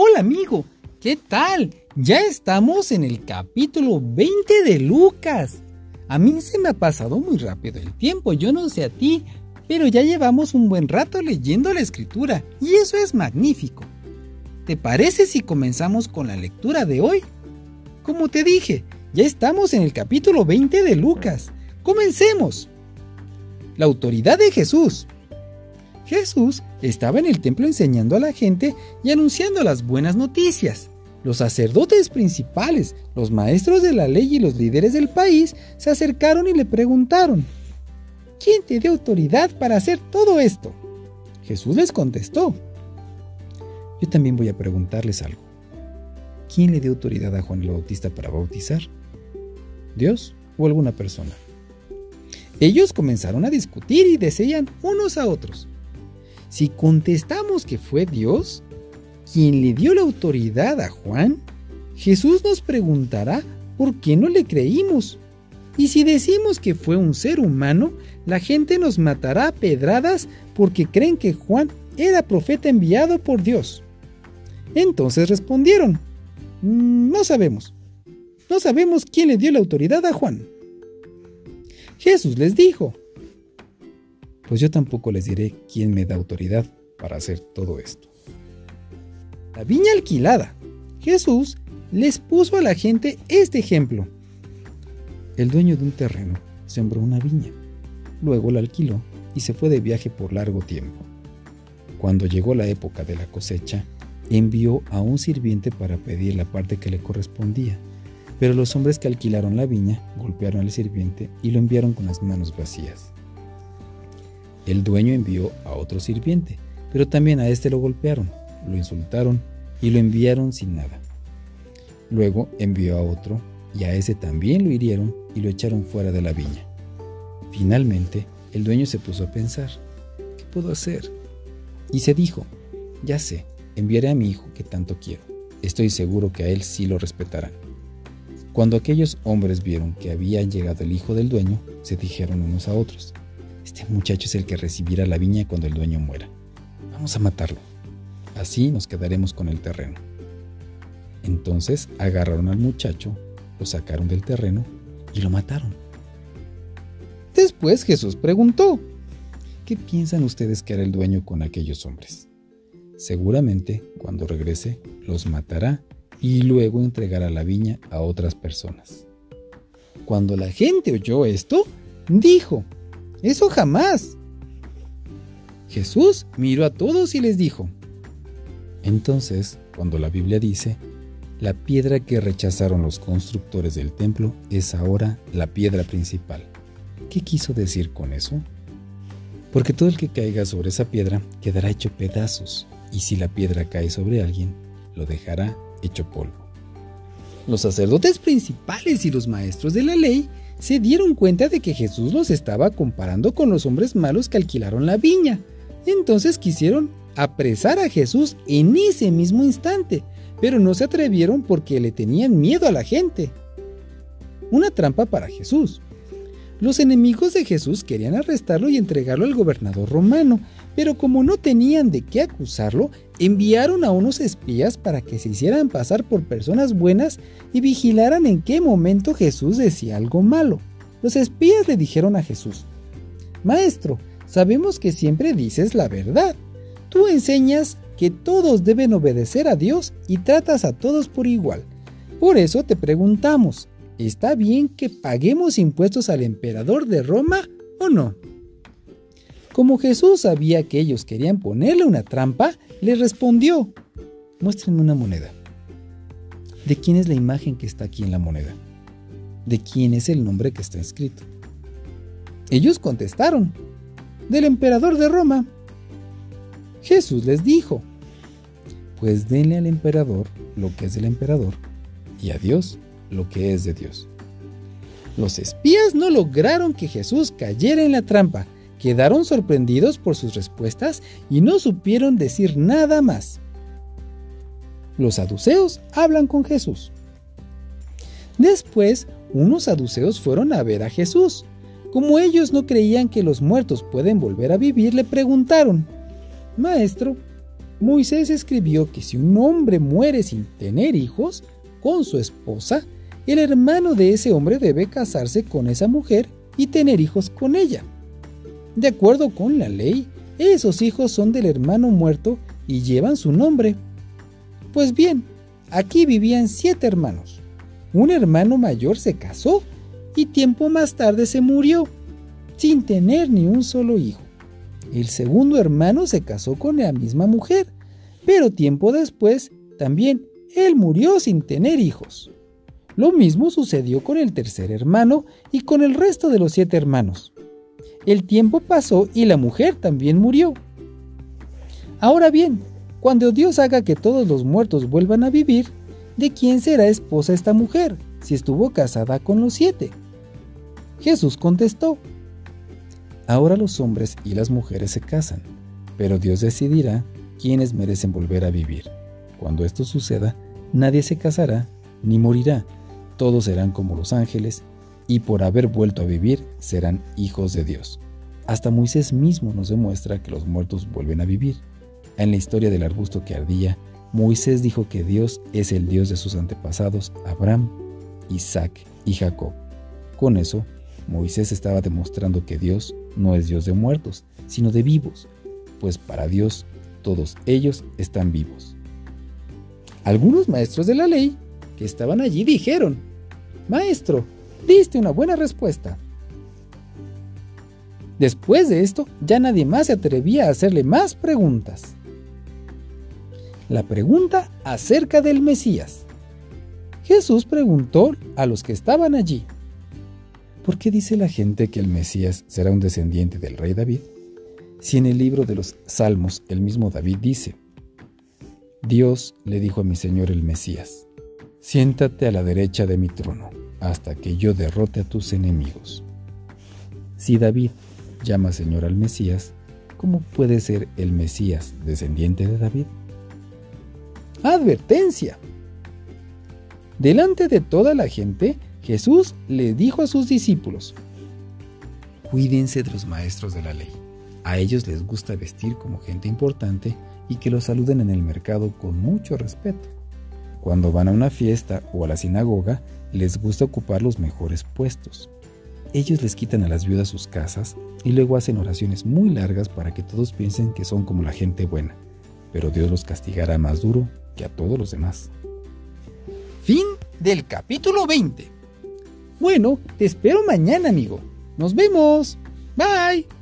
Hola amigo, ¿qué tal? Ya estamos en el capítulo 20 de Lucas. A mí se me ha pasado muy rápido el tiempo, yo no sé a ti, pero ya llevamos un buen rato leyendo la escritura y eso es magnífico. ¿Te parece si comenzamos con la lectura de hoy? Como te dije, ya estamos en el capítulo 20 de Lucas. Comencemos. La autoridad de Jesús. Jesús estaba en el templo enseñando a la gente y anunciando las buenas noticias. Los sacerdotes principales, los maestros de la ley y los líderes del país se acercaron y le preguntaron, ¿quién te dio autoridad para hacer todo esto? Jesús les contestó, yo también voy a preguntarles algo. ¿Quién le dio autoridad a Juan el Bautista para bautizar? ¿Dios o alguna persona? Ellos comenzaron a discutir y decían unos a otros. Si contestamos que fue Dios quien le dio la autoridad a Juan, Jesús nos preguntará por qué no le creímos. Y si decimos que fue un ser humano, la gente nos matará a pedradas porque creen que Juan era profeta enviado por Dios. Entonces respondieron, mm, no sabemos. No sabemos quién le dio la autoridad a Juan. Jesús les dijo, pues yo tampoco les diré quién me da autoridad para hacer todo esto. La viña alquilada. Jesús les puso a la gente este ejemplo. El dueño de un terreno sembró una viña, luego la alquiló y se fue de viaje por largo tiempo. Cuando llegó la época de la cosecha, envió a un sirviente para pedir la parte que le correspondía. Pero los hombres que alquilaron la viña golpearon al sirviente y lo enviaron con las manos vacías. El dueño envió a otro sirviente, pero también a este lo golpearon, lo insultaron y lo enviaron sin nada. Luego envió a otro y a ese también lo hirieron y lo echaron fuera de la viña. Finalmente, el dueño se puso a pensar, ¿qué puedo hacer? Y se dijo, ya sé, enviaré a mi hijo que tanto quiero. Estoy seguro que a él sí lo respetarán. Cuando aquellos hombres vieron que había llegado el hijo del dueño, se dijeron unos a otros, este muchacho es el que recibirá la viña cuando el dueño muera. Vamos a matarlo. Así nos quedaremos con el terreno. Entonces agarraron al muchacho, lo sacaron del terreno y lo mataron. Después Jesús preguntó, ¿qué piensan ustedes que hará el dueño con aquellos hombres? Seguramente, cuando regrese, los matará y luego entregará la viña a otras personas. Cuando la gente oyó esto, dijo, eso jamás. Jesús miró a todos y les dijo, entonces, cuando la Biblia dice, la piedra que rechazaron los constructores del templo es ahora la piedra principal. ¿Qué quiso decir con eso? Porque todo el que caiga sobre esa piedra quedará hecho pedazos, y si la piedra cae sobre alguien, lo dejará hecho polvo. Los sacerdotes principales y los maestros de la ley se dieron cuenta de que Jesús los estaba comparando con los hombres malos que alquilaron la viña. Entonces quisieron apresar a Jesús en ese mismo instante, pero no se atrevieron porque le tenían miedo a la gente. Una trampa para Jesús. Los enemigos de Jesús querían arrestarlo y entregarlo al gobernador romano, pero como no tenían de qué acusarlo, enviaron a unos espías para que se hicieran pasar por personas buenas y vigilaran en qué momento Jesús decía algo malo. Los espías le dijeron a Jesús, Maestro, sabemos que siempre dices la verdad. Tú enseñas que todos deben obedecer a Dios y tratas a todos por igual. Por eso te preguntamos, ¿está bien que paguemos impuestos al emperador de Roma o no? Como Jesús sabía que ellos querían ponerle una trampa, le respondió, muéstrenme una moneda. ¿De quién es la imagen que está aquí en la moneda? ¿De quién es el nombre que está escrito? Ellos contestaron, del emperador de Roma. Jesús les dijo, pues denle al emperador lo que es del emperador y a Dios lo que es de Dios. Los espías no lograron que Jesús cayera en la trampa Quedaron sorprendidos por sus respuestas y no supieron decir nada más. Los saduceos hablan con Jesús. Después, unos saduceos fueron a ver a Jesús. Como ellos no creían que los muertos pueden volver a vivir, le preguntaron, Maestro, Moisés escribió que si un hombre muere sin tener hijos con su esposa, el hermano de ese hombre debe casarse con esa mujer y tener hijos con ella. De acuerdo con la ley, esos hijos son del hermano muerto y llevan su nombre. Pues bien, aquí vivían siete hermanos. Un hermano mayor se casó y tiempo más tarde se murió, sin tener ni un solo hijo. El segundo hermano se casó con la misma mujer, pero tiempo después también él murió sin tener hijos. Lo mismo sucedió con el tercer hermano y con el resto de los siete hermanos. El tiempo pasó y la mujer también murió. Ahora bien, cuando Dios haga que todos los muertos vuelvan a vivir, ¿de quién será esposa esta mujer si estuvo casada con los siete? Jesús contestó, Ahora los hombres y las mujeres se casan, pero Dios decidirá quiénes merecen volver a vivir. Cuando esto suceda, nadie se casará ni morirá, todos serán como los ángeles y por haber vuelto a vivir serán hijos de Dios. Hasta Moisés mismo nos demuestra que los muertos vuelven a vivir. En la historia del arbusto que ardía, Moisés dijo que Dios es el Dios de sus antepasados Abraham, Isaac y Jacob. Con eso, Moisés estaba demostrando que Dios no es Dios de muertos, sino de vivos, pues para Dios todos ellos están vivos. Algunos maestros de la ley que estaban allí dijeron, Maestro, Diste una buena respuesta. Después de esto, ya nadie más se atrevía a hacerle más preguntas. La pregunta acerca del Mesías. Jesús preguntó a los que estaban allí, ¿por qué dice la gente que el Mesías será un descendiente del rey David? Si en el libro de los Salmos el mismo David dice, Dios le dijo a mi Señor el Mesías, siéntate a la derecha de mi trono hasta que yo derrote a tus enemigos. Si David llama Señor al Mesías, ¿cómo puede ser el Mesías descendiente de David? Advertencia. Delante de toda la gente, Jesús le dijo a sus discípulos, Cuídense de los maestros de la ley. A ellos les gusta vestir como gente importante y que los saluden en el mercado con mucho respeto. Cuando van a una fiesta o a la sinagoga, les gusta ocupar los mejores puestos. Ellos les quitan a las viudas sus casas y luego hacen oraciones muy largas para que todos piensen que son como la gente buena, pero Dios los castigará más duro que a todos los demás. Fin del capítulo 20. Bueno, te espero mañana, amigo. Nos vemos. Bye.